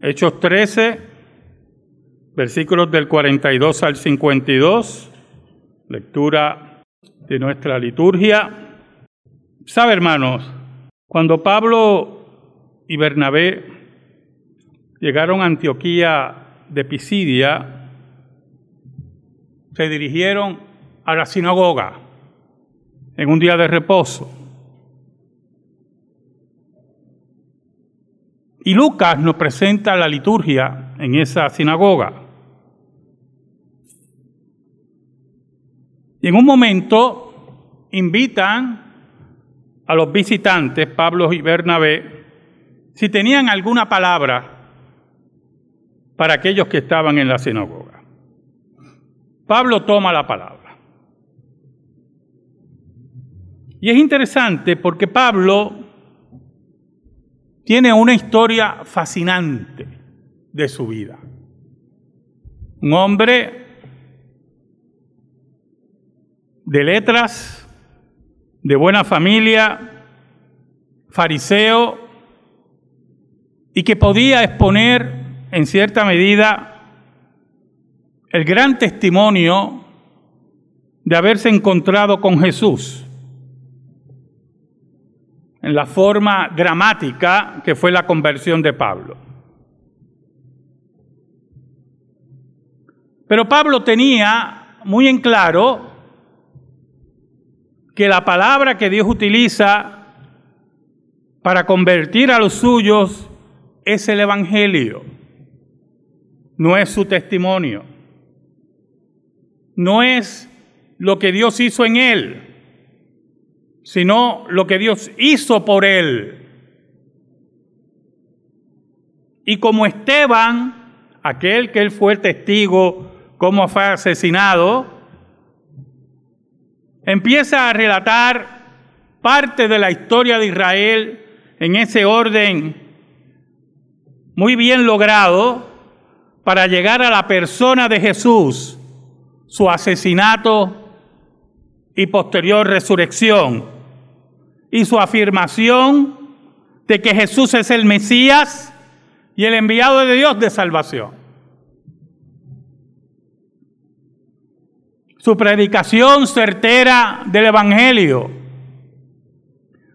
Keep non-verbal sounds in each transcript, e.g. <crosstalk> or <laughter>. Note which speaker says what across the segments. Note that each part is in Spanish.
Speaker 1: Hechos 13, versículos del 42 al 52, lectura de nuestra liturgia. Sabe, hermanos, cuando Pablo y Bernabé llegaron a Antioquía de Pisidia, se dirigieron a la sinagoga en un día de reposo. Y Lucas nos presenta la liturgia en esa sinagoga. Y en un momento invitan a los visitantes, Pablo y Bernabé, si tenían alguna palabra para aquellos que estaban en la sinagoga. Pablo toma la palabra. Y es interesante porque Pablo tiene una historia fascinante de su vida. Un hombre de letras, de buena familia, fariseo, y que podía exponer en cierta medida el gran testimonio de haberse encontrado con Jesús en la forma dramática que fue la conversión de Pablo. Pero Pablo tenía muy en claro que la palabra que Dios utiliza para convertir a los suyos es el Evangelio no es su testimonio, no es lo que Dios hizo en él, sino lo que Dios hizo por él. Y como Esteban, aquel que él fue testigo, cómo fue asesinado, empieza a relatar parte de la historia de Israel en ese orden muy bien logrado, para llegar a la persona de Jesús, su asesinato y posterior resurrección, y su afirmación de que Jesús es el Mesías y el enviado de Dios de salvación. Su predicación certera del Evangelio,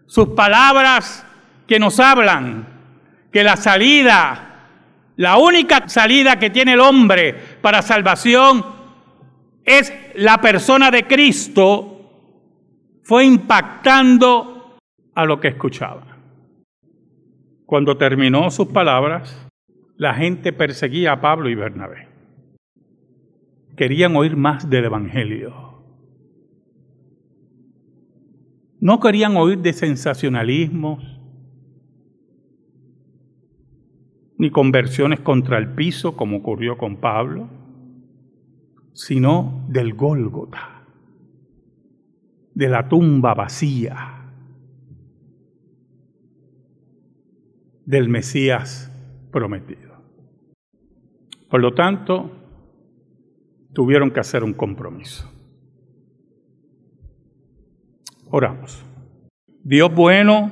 Speaker 1: sus palabras que nos hablan que la salida la única salida que tiene el hombre para salvación es la persona de Cristo. Fue impactando a lo que escuchaba. Cuando terminó sus palabras, la gente perseguía a Pablo y Bernabé. Querían oír más del Evangelio. No querían oír de sensacionalismos, ni conversiones contra el piso como ocurrió con Pablo, sino del Gólgota, de la tumba vacía, del Mesías prometido. Por lo tanto, tuvieron que hacer un compromiso. Oramos. Dios bueno,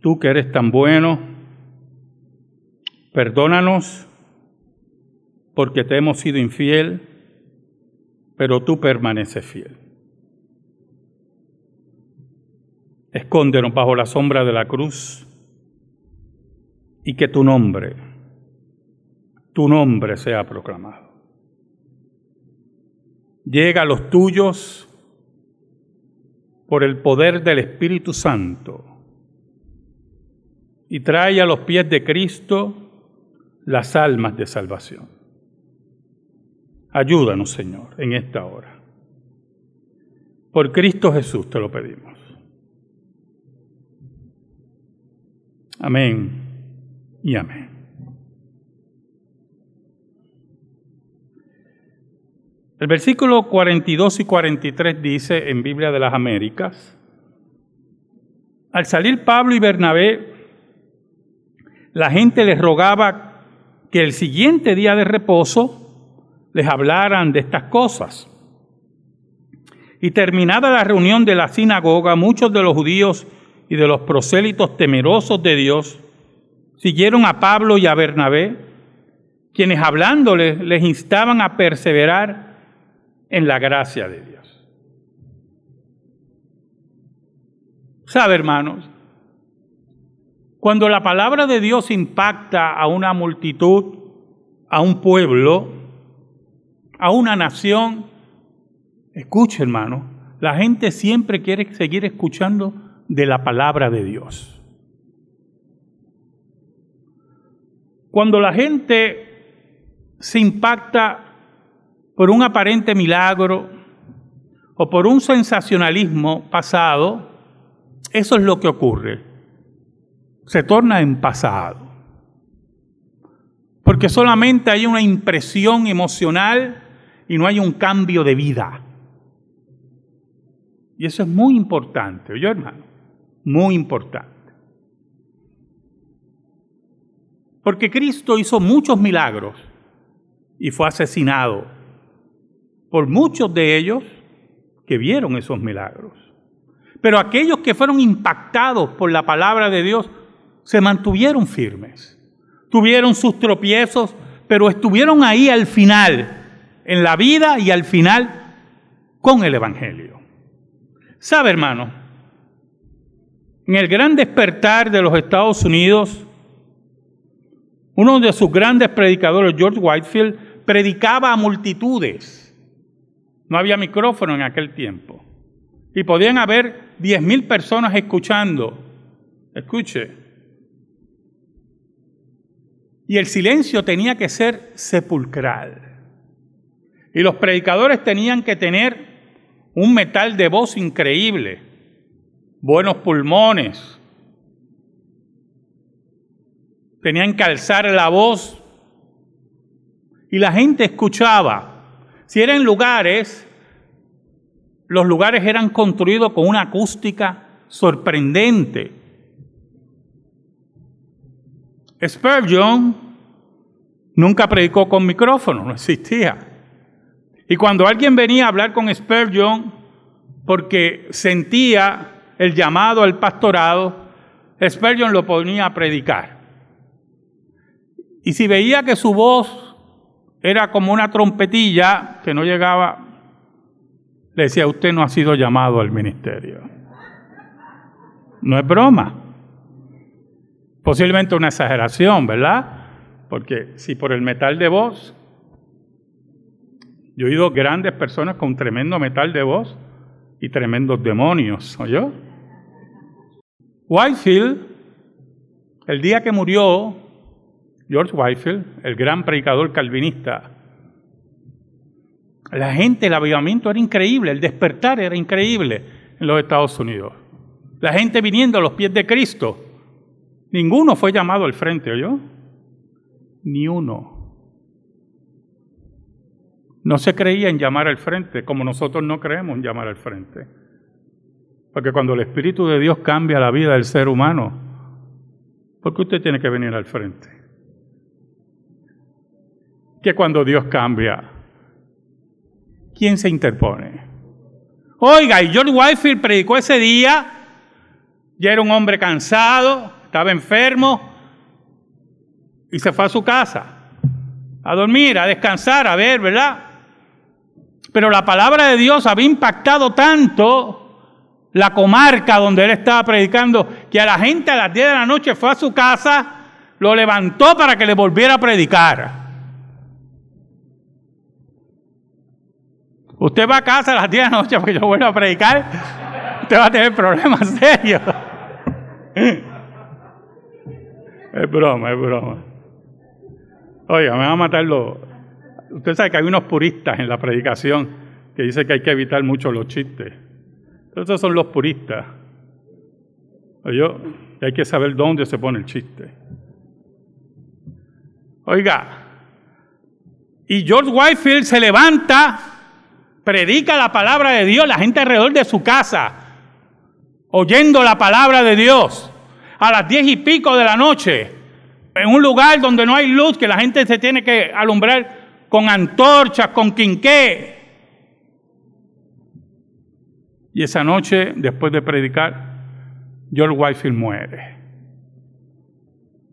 Speaker 1: tú que eres tan bueno, perdónanos porque te hemos sido infiel, pero tú permaneces fiel. Escóndenos bajo la sombra de la cruz y que tu nombre, tu nombre sea proclamado. Llega a los tuyos por el poder del Espíritu Santo y trae a los pies de Cristo las almas de salvación. Ayúdanos, Señor, en esta hora. Por Cristo Jesús te lo pedimos. Amén y amén. El versículo 42 y 43 dice en Biblia de las Américas, al salir Pablo y Bernabé la gente les rogaba que el siguiente día de reposo les hablaran de estas cosas. Y terminada la reunión de la sinagoga, muchos de los judíos y de los prosélitos temerosos de Dios siguieron a Pablo y a Bernabé, quienes hablándoles les instaban a perseverar en la gracia de Dios. ¿Sabe, hermanos? Cuando la palabra de Dios impacta a una multitud, a un pueblo, a una nación, escuche, hermano, la gente siempre quiere seguir escuchando de la palabra de Dios. Cuando la gente se impacta por un aparente milagro o por un sensacionalismo pasado, eso es lo que ocurre. Se torna en pasado. Porque solamente hay una impresión emocional y no hay un cambio de vida. Y eso es muy importante, ¿oye hermano? Muy importante. Porque Cristo hizo muchos milagros y fue asesinado por muchos de ellos que vieron esos milagros. Pero aquellos que fueron impactados por la palabra de Dios se mantuvieron firmes. Tuvieron sus tropiezos, pero estuvieron ahí al final, en la vida y al final con el Evangelio. ¿Sabe, hermano? En el gran despertar de los Estados Unidos, uno de sus grandes predicadores, George Whitefield, predicaba a multitudes. No había micrófono en aquel tiempo. Y podían haber diez mil personas escuchando. Escuche. Y el silencio tenía que ser sepulcral. Y los predicadores tenían que tener un metal de voz increíble, buenos pulmones, tenían que alzar la voz y la gente escuchaba. Si eran lugares, los lugares eran construidos con una acústica sorprendente. Spurgeon nunca predicó con micrófono, no existía. Y cuando alguien venía a hablar con Spurgeon porque sentía el llamado al pastorado, Spurgeon lo ponía a predicar. Y si veía que su voz era como una trompetilla que no llegaba, le decía, usted no ha sido llamado al ministerio. No es broma. Posiblemente una exageración, ¿verdad? Porque si por el metal de voz, yo he oído grandes personas con tremendo metal de voz y tremendos demonios, ¿oyó? Whitefield, el día que murió, George Whitefield, el gran predicador calvinista, la gente, el avivamiento era increíble, el despertar era increíble en los Estados Unidos. La gente viniendo a los pies de Cristo. Ninguno fue llamado al frente, ¿oyó? Ni uno. No se creía en llamar al frente, como nosotros no creemos en llamar al frente. Porque cuando el Espíritu de Dios cambia la vida del ser humano, ¿por qué usted tiene que venir al frente? que cuando Dios cambia, ¿quién se interpone? Oiga, y George Whitefield predicó ese día, ya era un hombre cansado, estaba enfermo, y se fue a su casa a dormir, a descansar, a ver, ¿verdad? Pero la palabra de Dios había impactado tanto la comarca donde él estaba predicando, que a la gente a las 10 de la noche fue a su casa, lo levantó para que le volviera a predicar. Usted va a casa a las 10 de la noche porque yo vuelvo a predicar, usted va a tener problemas serios. Es broma, es broma. Oiga, me va a matar los... Usted sabe que hay unos puristas en la predicación que dicen que hay que evitar mucho los chistes. Esos son los puristas. Oye, hay que saber dónde se pone el chiste. Oiga, y George Whitefield se levanta predica la palabra de Dios, la gente alrededor de su casa, oyendo la palabra de Dios, a las diez y pico de la noche, en un lugar donde no hay luz, que la gente se tiene que alumbrar con antorchas, con quinqué. Y esa noche, después de predicar, George Whitefield muere.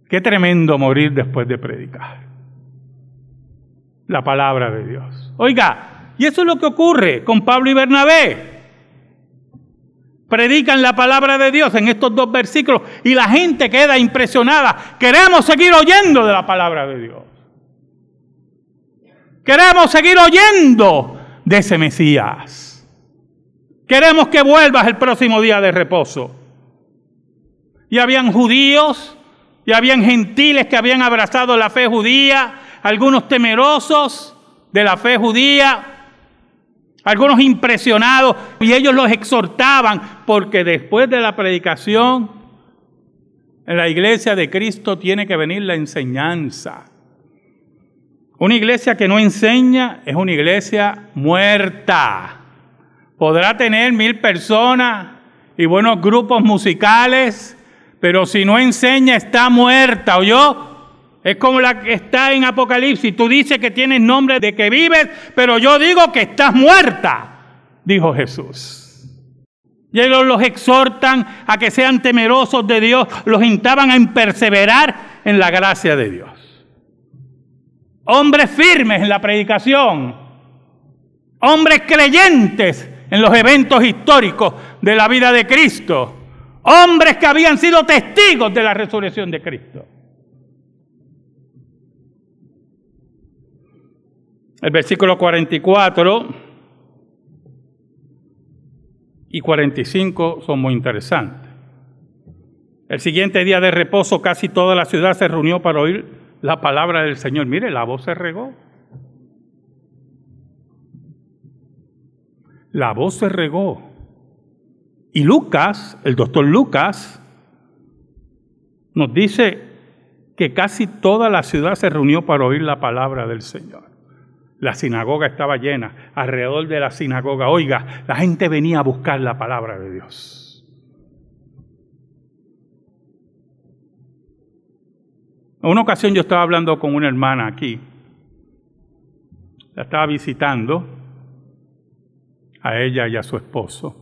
Speaker 1: Qué tremendo morir después de predicar la palabra de Dios. Oiga, y eso es lo que ocurre con Pablo y Bernabé. Predican la palabra de Dios en estos dos versículos y la gente queda impresionada. Queremos seguir oyendo de la palabra de Dios. Queremos seguir oyendo de ese Mesías. Queremos que vuelvas el próximo día de reposo. Y habían judíos, y habían gentiles que habían abrazado la fe judía, algunos temerosos de la fe judía, algunos impresionados, y ellos los exhortaban, porque después de la predicación, en la iglesia de Cristo tiene que venir la enseñanza. Una iglesia que no enseña es una iglesia muerta. Podrá tener mil personas y buenos grupos musicales, pero si no enseña está muerta, ¿oyó? Es como la que está en Apocalipsis. Tú dices que tienes nombre de que vives, pero yo digo que estás muerta, dijo Jesús. Y ellos los exhortan a que sean temerosos de Dios, los instaban a perseverar en la gracia de Dios. Hombres firmes en la predicación, hombres creyentes en los eventos históricos de la vida de Cristo, hombres que habían sido testigos de la resurrección de Cristo. El versículo 44 y 45 son muy interesantes. El siguiente día de reposo casi toda la ciudad se reunió para oír la palabra del Señor. Mire, la voz se regó. La voz se regó. Y Lucas, el doctor Lucas, nos dice que casi toda la ciudad se reunió para oír la palabra del Señor. La sinagoga estaba llena. Alrededor de la sinagoga, oiga, la gente venía a buscar la palabra de Dios. En una ocasión yo estaba hablando con una hermana aquí. La estaba visitando a ella y a su esposo.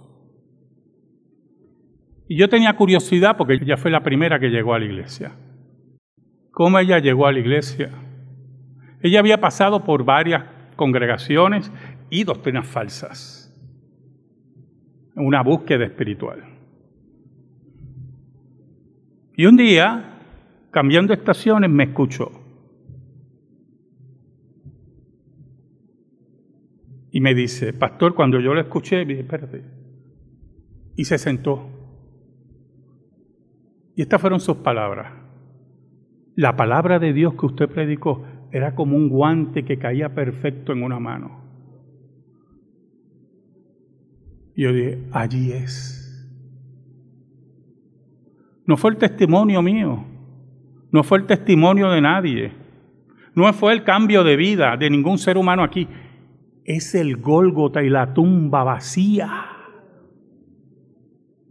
Speaker 1: Y yo tenía curiosidad porque ella fue la primera que llegó a la iglesia. ¿Cómo ella llegó a la iglesia? Ella había pasado por varias congregaciones y doctrinas falsas. Una búsqueda espiritual. Y un día cambiando estaciones, me escuchó. Y me dice, pastor, cuando yo lo escuché, me dije, espérate. Y se sentó. Y estas fueron sus palabras. La palabra de Dios que usted predicó era como un guante que caía perfecto en una mano. Y yo dije, allí es. No fue el testimonio mío, no fue el testimonio de nadie. No fue el cambio de vida de ningún ser humano aquí. Es el Gólgota y la tumba vacía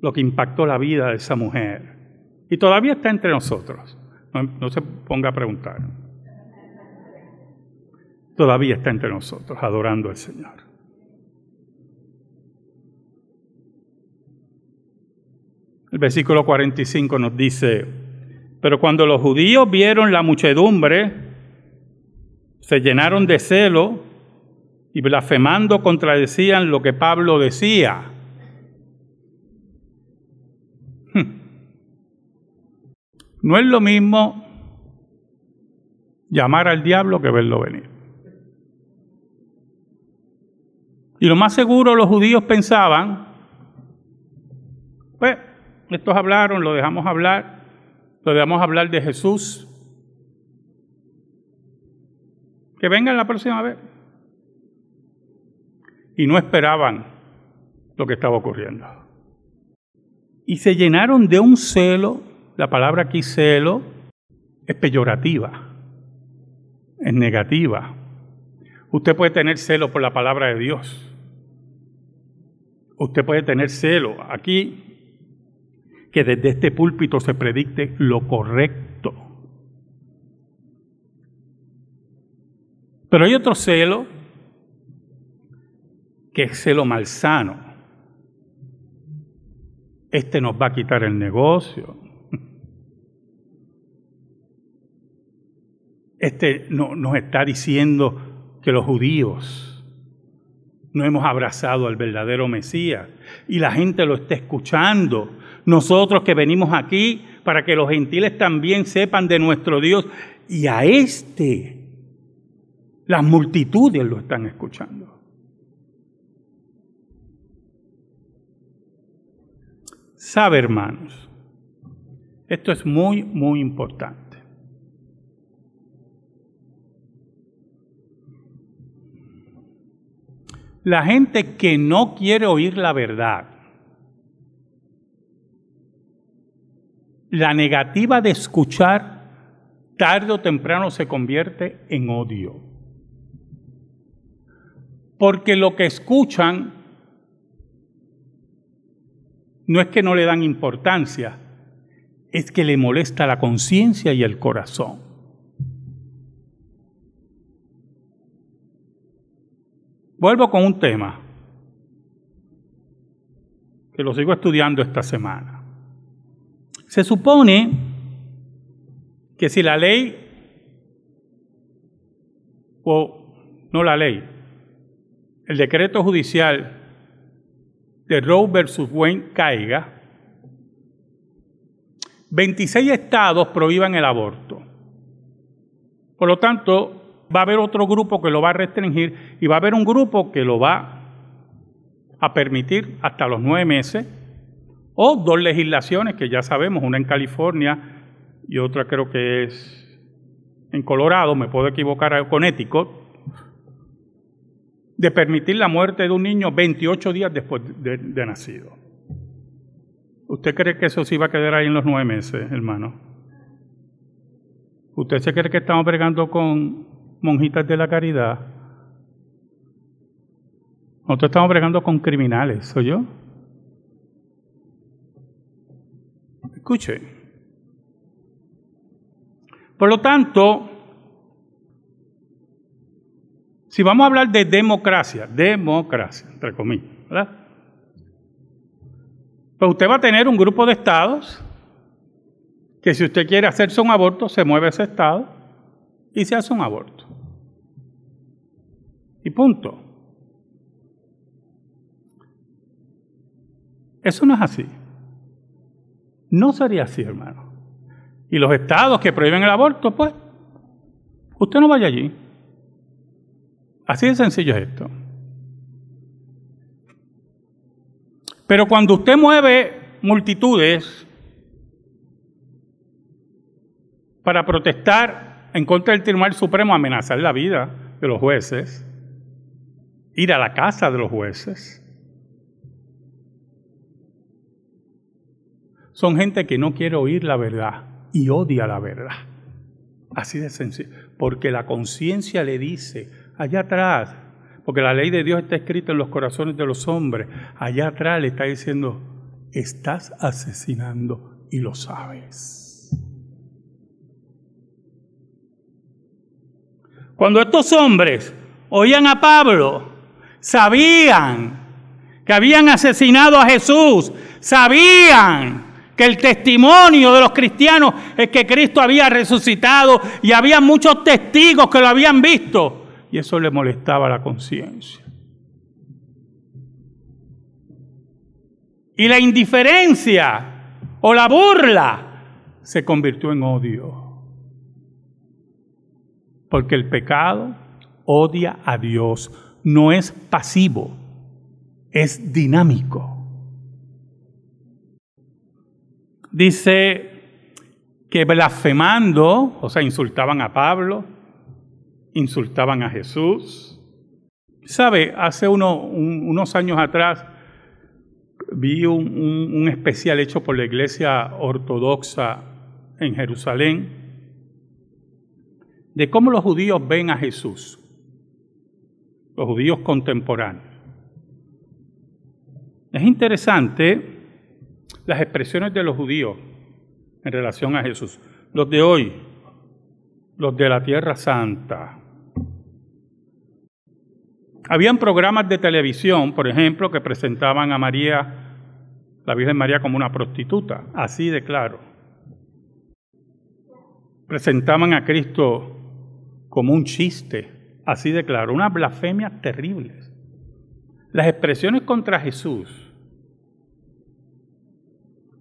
Speaker 1: lo que impactó la vida de esa mujer. Y todavía está entre nosotros. No, no se ponga a preguntar. Todavía está entre nosotros, adorando al Señor. El versículo 45 nos dice, pero cuando los judíos vieron la muchedumbre, se llenaron de celo y blasfemando contradecían lo que Pablo decía. Hmm. No es lo mismo llamar al diablo que verlo venir. Y lo más seguro los judíos pensaban, pues, estos hablaron, lo dejamos hablar, Podemos hablar de Jesús. Que vengan la próxima vez. Y no esperaban lo que estaba ocurriendo. Y se llenaron de un celo, la palabra aquí celo es peyorativa, es negativa. Usted puede tener celo por la palabra de Dios. Usted puede tener celo. Aquí que desde este púlpito se predicte lo correcto. Pero hay otro celo que es celo malsano. Este nos va a quitar el negocio. este no, nos está diciendo que los judíos no hemos abrazado al verdadero Mesías y la gente lo está escuchando. Nosotros que venimos aquí para que los gentiles también sepan de nuestro Dios y a este las multitudes lo están escuchando. Sabe, hermanos, esto es muy, muy importante. La gente que no quiere oír la verdad, la negativa de escuchar, tarde o temprano se convierte en odio. Porque lo que escuchan no es que no le dan importancia, es que le molesta la conciencia y el corazón. Vuelvo con un tema que lo sigo estudiando esta semana. Se supone que si la ley, o no la ley, el decreto judicial de Roe versus Wayne caiga, 26 estados prohíban el aborto. Por lo tanto, va a haber otro grupo que lo va a restringir y va a haber un grupo que lo va a permitir hasta los nueve meses, o dos legislaciones que ya sabemos, una en California y otra creo que es en Colorado, me puedo equivocar, con ético, de permitir la muerte de un niño 28 días después de, nacido. ¿Usted cree que eso sí va a quedar ahí en los nueve meses, hermano? ¿Usted se cree que estamos bregando con monjitas de la caridad. Nosotros estamos bregando con criminales, ¿soy yo? Escuche. Por lo tanto, si vamos a hablar de democracia, democracia, entre comillas, ¿verdad? Pues usted va a tener un grupo de estados que si usted quiere hacerse un aborto, se mueve ese estado y se hace un aborto. Y punto. Eso no es así. No sería así, hermano. Y los estados que prohíben el aborto, pues, usted no vaya allí. Así de sencillo es esto. Pero cuando usted mueve multitudes para protestar en contra del Tribunal Supremo, amenazar la vida de los jueces, ir a la casa de los jueces. Son gente que no quiere oír la verdad y odia la verdad. Así de sencillo. Porque la conciencia le dice, allá atrás, porque la ley de Dios está escrita en los corazones de los hombres, allá atrás le está diciendo, estás asesinando y lo sabes. Cuando estos hombres oían a Pablo, sabían que habían asesinado a Jesús, sabían que el testimonio de los cristianos es que Cristo había resucitado y había muchos testigos que lo habían visto y eso le molestaba la conciencia. Y la indiferencia o la burla se convirtió en odio. Porque el pecado odia a Dios no es pasivo, es dinámico. Dice que blasfemando, o sea, insultaban a Pablo, insultaban a Jesús. ¿Sabe? Hace unos años atrás vi un especial hecho por la iglesia ortodoxa en Jerusalén de cómo los judíos ven a Jesús los judíos contemporáneos. Es interesante las expresiones de los judíos en relación a Jesús. Los de hoy, los de la Tierra Santa. Habían programas de televisión, por ejemplo, que presentaban a María, la Virgen María, como una prostituta, así de claro. Presentaban a Cristo como un chiste, así de claro, unas blasfemias terribles. Las expresiones contra Jesús,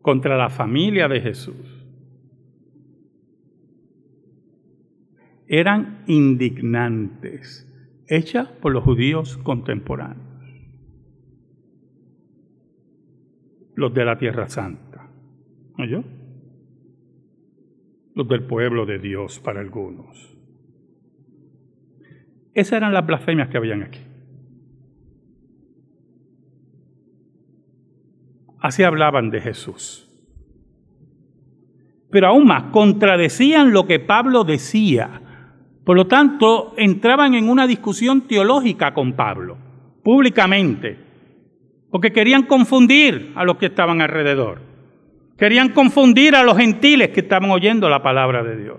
Speaker 1: contra la familia de Jesús, eran indignantes, hechas por los judíos contemporáneos, los de la Tierra Santa. ¿Oyó? Los del pueblo de Dios para algunos. Esas eran las blasfemias que habían aquí. Así hablaban de Jesús. Pero aún más, contradecían lo que Pablo decía. Por lo tanto, entraban en una discusión teológica con Pablo, públicamente, porque querían confundir a los que estaban alrededor. Querían confundir a los gentiles que estaban oyendo la palabra de Dios.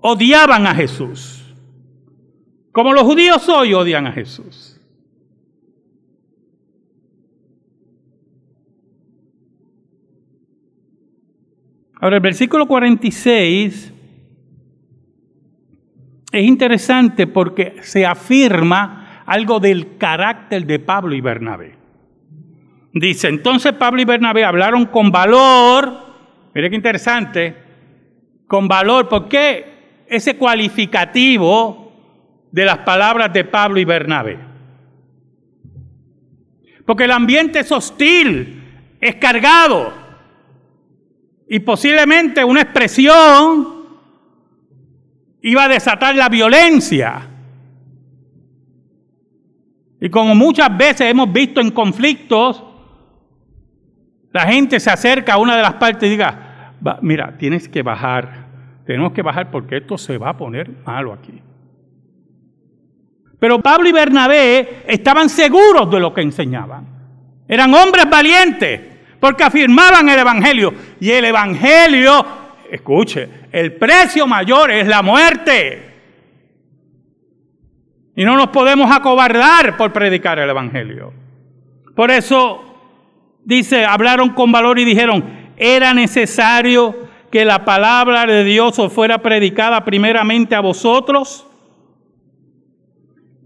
Speaker 1: Odiaban a Jesús. Como los judíos hoy odian a Jesús. Ahora, el versículo 46 es interesante porque se afirma algo del carácter de Pablo y Bernabé. Dice, entonces Pablo y Bernabé hablaron con valor, mire qué interesante, con valor, ¿por qué ese cualificativo de las palabras de Pablo y Bernabé? Porque el ambiente es hostil, es cargado, y posiblemente una expresión iba a desatar la violencia. Y como muchas veces hemos visto en conflictos, la gente se acerca a una de las partes y diga, mira, tienes que bajar, tenemos que bajar porque esto se va a poner malo aquí. Pero Pablo y Bernabé estaban seguros de lo que enseñaban. Eran hombres valientes porque afirmaban el Evangelio. Y el Evangelio, escuche, el precio mayor es la muerte. Y no nos podemos acobardar por predicar el Evangelio. Por eso dice, hablaron con valor y dijeron, era necesario que la palabra de Dios os fuera predicada primeramente a vosotros,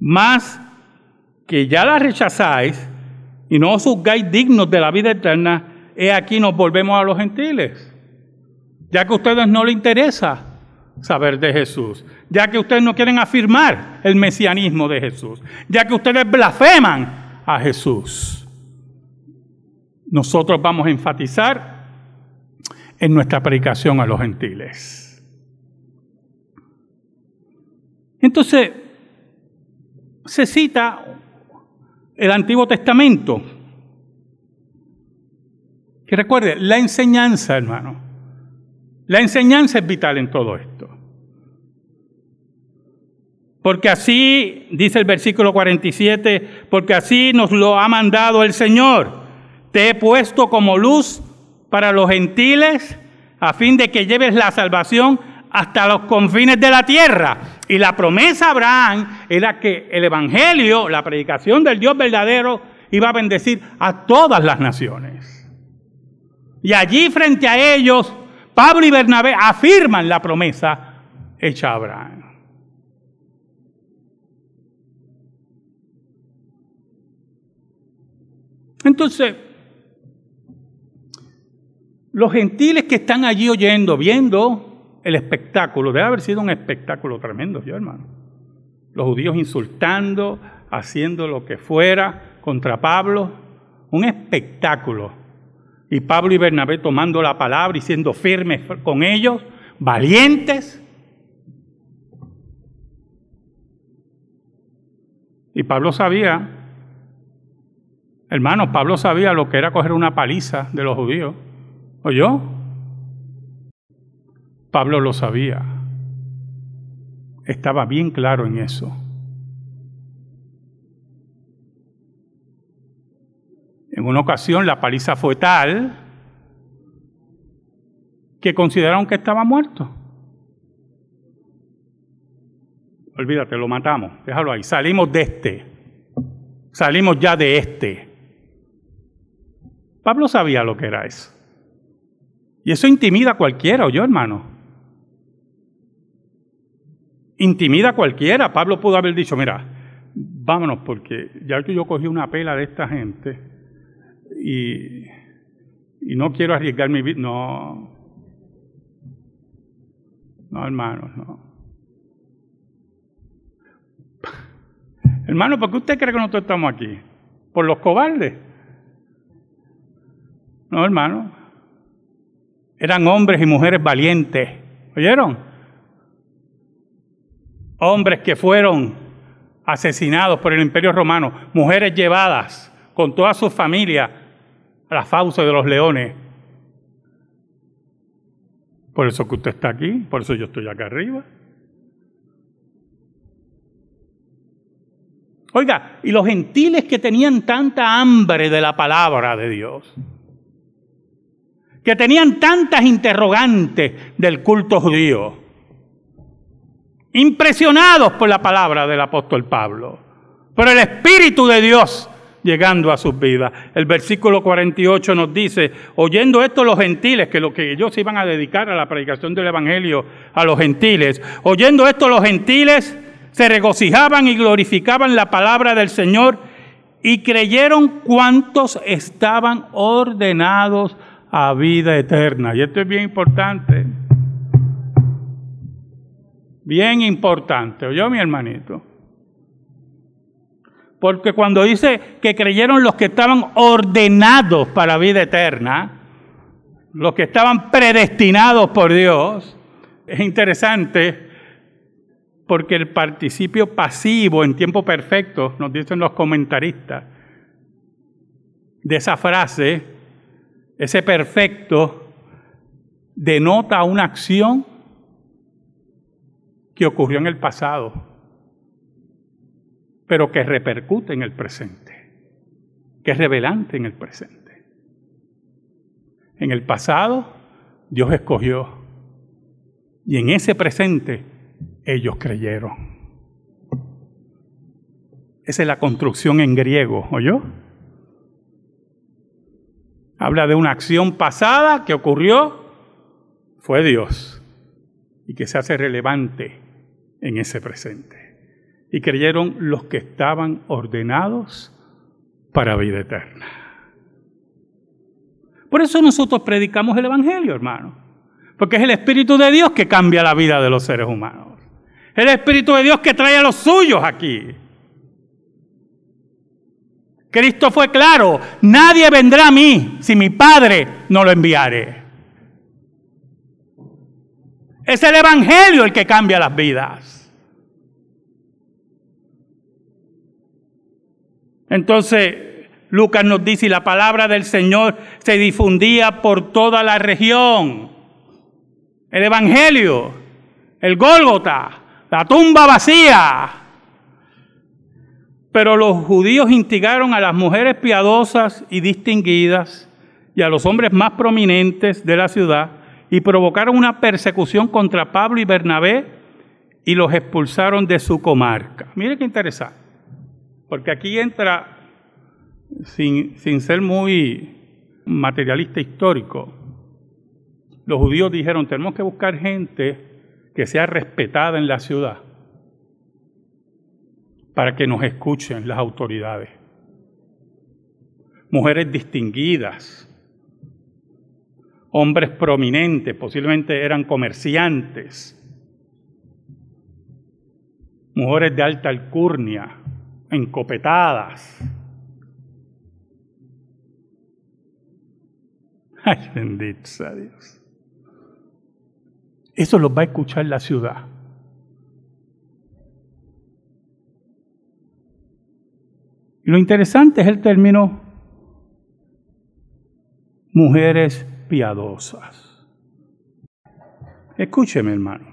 Speaker 1: más que ya la rechazáis y no os juzgáis dignos de la vida eterna, he aquí nos volvemos a los gentiles. Ya que a ustedes no les interesa saber de Jesús, ya que ustedes no quieren afirmar el mesianismo de Jesús, ya que ustedes blasfeman a Jesús nosotros vamos a enfatizar en nuestra predicación a los gentiles. Entonces, se cita el Antiguo Testamento. Que recuerde, la enseñanza, hermano. La enseñanza es vital en todo esto. Porque así, dice el versículo 47, porque así nos lo ha mandado el Señor te he puesto como luz para los gentiles a fin de que lleves la salvación hasta los confines de la tierra. Y la promesa a Abraham era que el Evangelio, la predicación del Dios verdadero, iba a bendecir a todas las naciones. Y allí frente a ellos, Pablo y Bernabé afirman la promesa hecha a Abraham. Entonces, los gentiles que están allí oyendo, viendo el espectáculo, debe haber sido un espectáculo tremendo, yo hermano. Los judíos insultando, haciendo lo que fuera contra Pablo, un espectáculo. Y Pablo y Bernabé tomando la palabra y siendo firmes con ellos, valientes. Y Pablo sabía, hermanos, Pablo sabía lo que era coger una paliza de los judíos. ¿Oyó? Pablo lo sabía. Estaba bien claro en eso. En una ocasión la paliza fue tal que consideraron que estaba muerto. Olvídate, lo matamos, déjalo ahí. Salimos de este. Salimos ya de este. Pablo sabía lo que era eso. Y eso intimida a cualquiera, yo hermano? intimida a cualquiera. Pablo pudo haber dicho, mira, vámonos porque ya que yo cogí una pela de esta gente y, y no quiero arriesgar mi vida. No, no, hermanos, no. <laughs> Hermano, ¿por qué usted cree que nosotros estamos aquí? ¿Por los cobardes? No, hermano. Eran hombres y mujeres valientes. ¿Oyeron? Hombres que fueron asesinados por el imperio romano, mujeres llevadas con toda su familia la fauce de los leones. Por eso que usted está aquí, por eso yo estoy acá arriba. Oiga, y los gentiles que tenían tanta hambre de la palabra de Dios, que tenían tantas interrogantes del culto judío, impresionados por la palabra del apóstol Pablo, por el Espíritu de Dios llegando a sus vidas. El versículo 48 nos dice, oyendo esto los gentiles, que lo que ellos iban a dedicar a la predicación del Evangelio a los gentiles, oyendo esto los gentiles se regocijaban y glorificaban la palabra del Señor y creyeron cuantos estaban ordenados a vida eterna. Y esto es bien importante. Bien importante, ¿oyó mi hermanito? Porque cuando dice que creyeron los que estaban ordenados para vida eterna, los que estaban predestinados por Dios, es interesante porque el participio pasivo en tiempo perfecto, nos dicen los comentaristas, de esa frase, ese perfecto, denota una acción que ocurrió en el pasado pero que repercute en el presente, que es revelante en el presente. En el pasado, Dios escogió, y en ese presente, ellos creyeron. Esa es la construcción en griego, ¿oyó? Habla de una acción pasada que ocurrió, fue Dios, y que se hace relevante en ese presente y creyeron los que estaban ordenados para vida eterna. Por eso nosotros predicamos el Evangelio, hermano. Porque es el Espíritu de Dios que cambia la vida de los seres humanos. El Espíritu de Dios que trae a los suyos aquí. Cristo fue claro, nadie vendrá a mí si mi Padre no lo enviare. Es el Evangelio el que cambia las vidas. Entonces, Lucas nos dice, y la palabra del Señor se difundía por toda la región. El Evangelio, el Gólgota, la tumba vacía. Pero los judíos instigaron a las mujeres piadosas y distinguidas y a los hombres más prominentes de la ciudad y provocaron una persecución contra Pablo y Bernabé y los expulsaron de su comarca. Mire qué interesante. Porque aquí entra, sin, sin ser muy materialista histórico, los judíos dijeron, tenemos que buscar gente que sea respetada en la ciudad para que nos escuchen las autoridades. Mujeres distinguidas, hombres prominentes, posiblemente eran comerciantes, mujeres de alta alcurnia, encopetadas. <laughs> Ay, bendito sea Dios. Eso los va a escuchar la ciudad. Y lo interesante es el término mujeres piadosas. Escúcheme, hermano.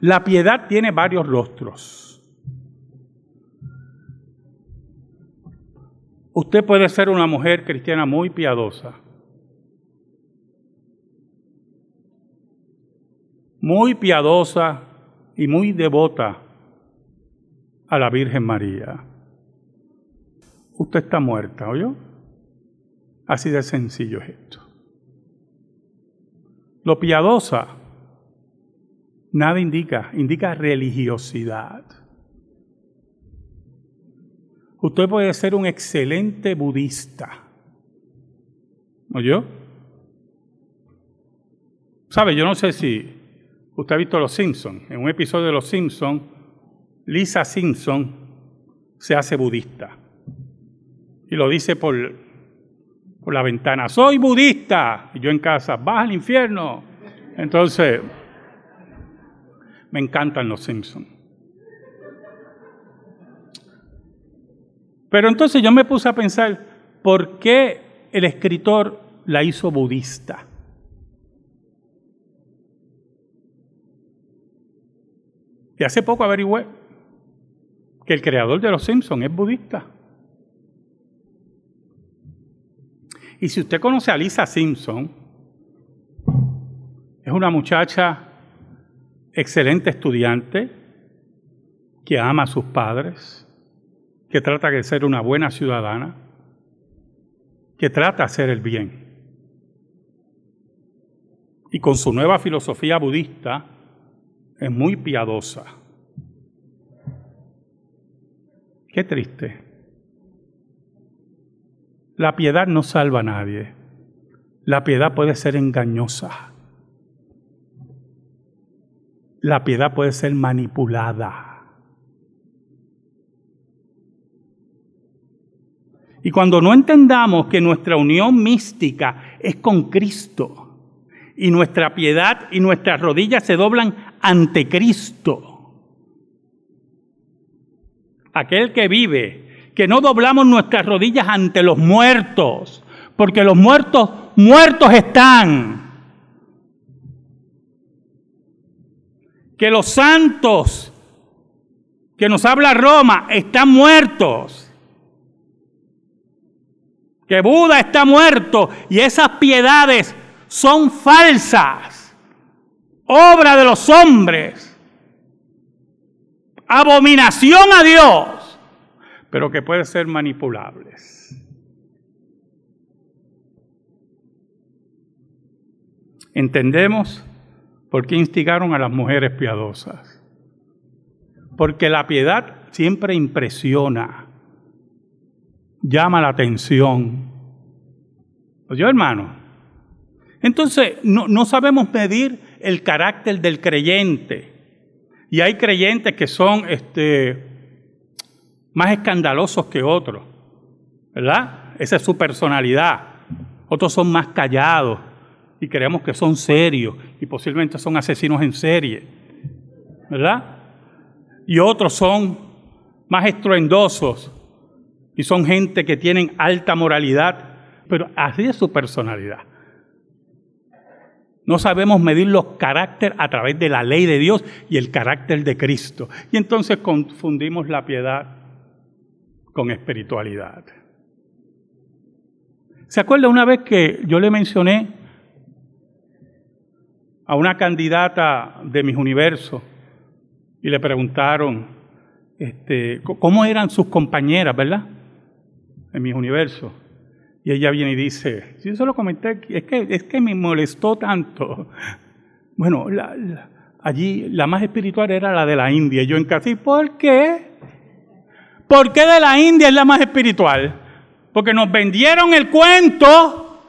Speaker 1: La piedad tiene varios rostros. Usted puede ser una mujer cristiana muy piadosa, muy piadosa y muy devota a la Virgen María. Usted está muerta, ¿oyó? Así de sencillo es esto. Lo piadosa Nada indica, indica religiosidad. Usted puede ser un excelente budista. ¿Oyó? ¿Sabe? Yo no sé si usted ha visto Los Simpsons. En un episodio de Los Simpsons, Lisa Simpson se hace budista. Y lo dice por, por la ventana. Soy budista. Y yo en casa, vas al infierno. Entonces, me encantan Los Simpsons. Pero entonces yo me puse a pensar, ¿por qué el escritor la hizo budista? Y hace poco averigüé que el creador de Los Simpsons es budista. Y si usted conoce a Lisa Simpson, es una muchacha excelente estudiante que ama a sus padres, que trata de ser una buena ciudadana, que trata de hacer el bien. Y con su nueva filosofía budista es muy piadosa. Qué triste. La piedad no salva a nadie. La piedad puede ser engañosa. La piedad puede ser manipulada. Y cuando no entendamos que nuestra unión mística es con Cristo y nuestra piedad y nuestras rodillas se doblan ante Cristo, aquel que vive, que no doblamos nuestras rodillas ante los muertos, porque los muertos, muertos están. Que los santos que nos habla Roma están muertos que Buda está muerto y esas piedades son falsas, obra de los hombres, abominación a Dios, pero que pueden ser manipulables. Entendemos por qué instigaron a las mujeres piadosas. Porque la piedad siempre impresiona llama la atención. ¿Oye, hermano? Entonces, no, sabemos medir el carácter del creyente. Y hay creyentes que son este, más escandalosos que otros, ¿verdad? Esa es su personalidad. Otros son más callados y creemos que son serios y posiblemente son asesinos en serie, ¿verdad? Y otros son más estruendosos y son gente que tienen alta moralidad, pero así es su personalidad. No sabemos medir los caracteres a través de la ley de Dios y el carácter de Cristo. Y entonces confundimos la piedad con espiritualidad. ¿Se acuerda una vez que yo le mencioné a una candidata de mis universos y le preguntaron este, cómo eran sus compañeras, ¿verdad? En mis universos. Y ella viene y dice, si yo se lo comenté, es que, es que me molestó tanto. <laughs> Bueno, allí la más espiritual era la de la India. Yo en casa, por qué? ¿Por qué de la India es la más espiritual? Porque nos vendieron el cuento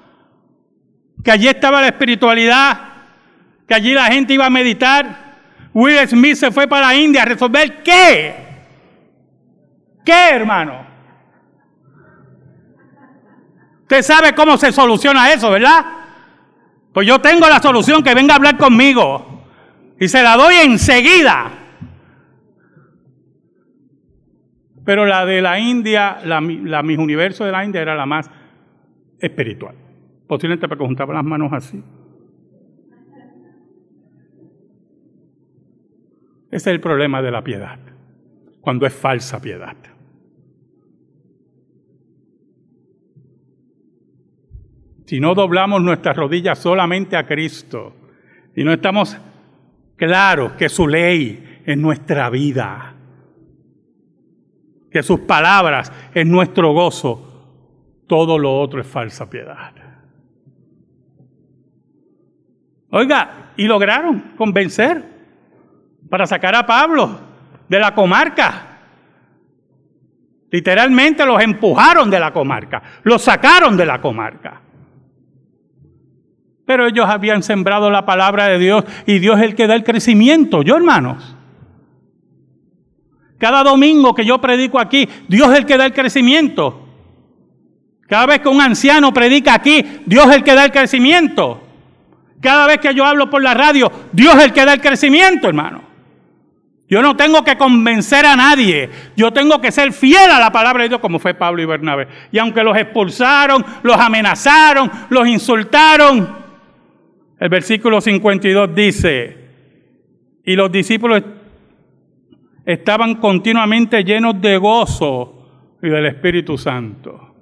Speaker 1: que allí estaba la espiritualidad, que allí la gente iba a meditar. Will Smith se fue para la India a resolver qué? ¿Qué, hermano? Usted sabe cómo se soluciona eso, ¿verdad? Pues yo tengo la solución, que venga a hablar conmigo. Y se la doy enseguida. Pero la de la India, la, mis universo de la India era la más espiritual. Posiblemente porque juntaba las manos así. Ese es el problema de la piedad, cuando es falsa piedad. Si no doblamos nuestras rodillas solamente a Cristo y no estamos claros que su ley es nuestra vida, que sus palabras es nuestro gozo, todo lo otro es falsa piedad. Oiga, y lograron convencer para sacar a Pablo de la comarca. Literalmente los empujaron de la comarca, los sacaron de la comarca. Pero ellos habían sembrado la palabra de Dios y Dios es el que da el crecimiento. Yo, hermanos, cada domingo que yo predico aquí, Dios es el que da el crecimiento. Cada vez que un anciano predica aquí, Dios es el que da el crecimiento. Cada vez que yo hablo por la radio, Dios es el que da el crecimiento, hermano. Yo no tengo que convencer a nadie. Yo tengo que ser fiel a la palabra de Dios como fue Pablo y Bernabé. Y aunque los expulsaron, los amenazaron, los insultaron, el versículo 52 dice, y los discípulos estaban continuamente llenos de gozo y del Espíritu Santo.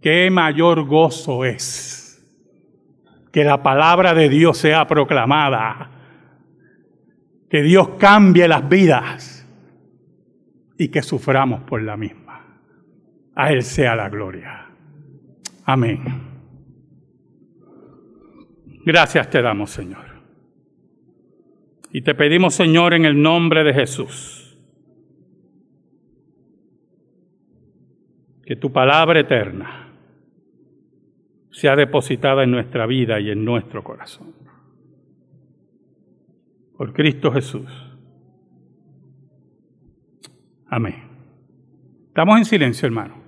Speaker 1: ¿Qué mayor gozo es que la palabra de Dios sea proclamada? Que Dios cambie las vidas y que suframos por la misma. A Él sea la gloria. Amén. Gracias te damos, Señor. Y te pedimos, Señor, en el nombre de Jesús, que tu palabra eterna sea depositada en nuestra vida y en nuestro corazón. Por Cristo Jesús. Amén. Estamos en silencio, hermano.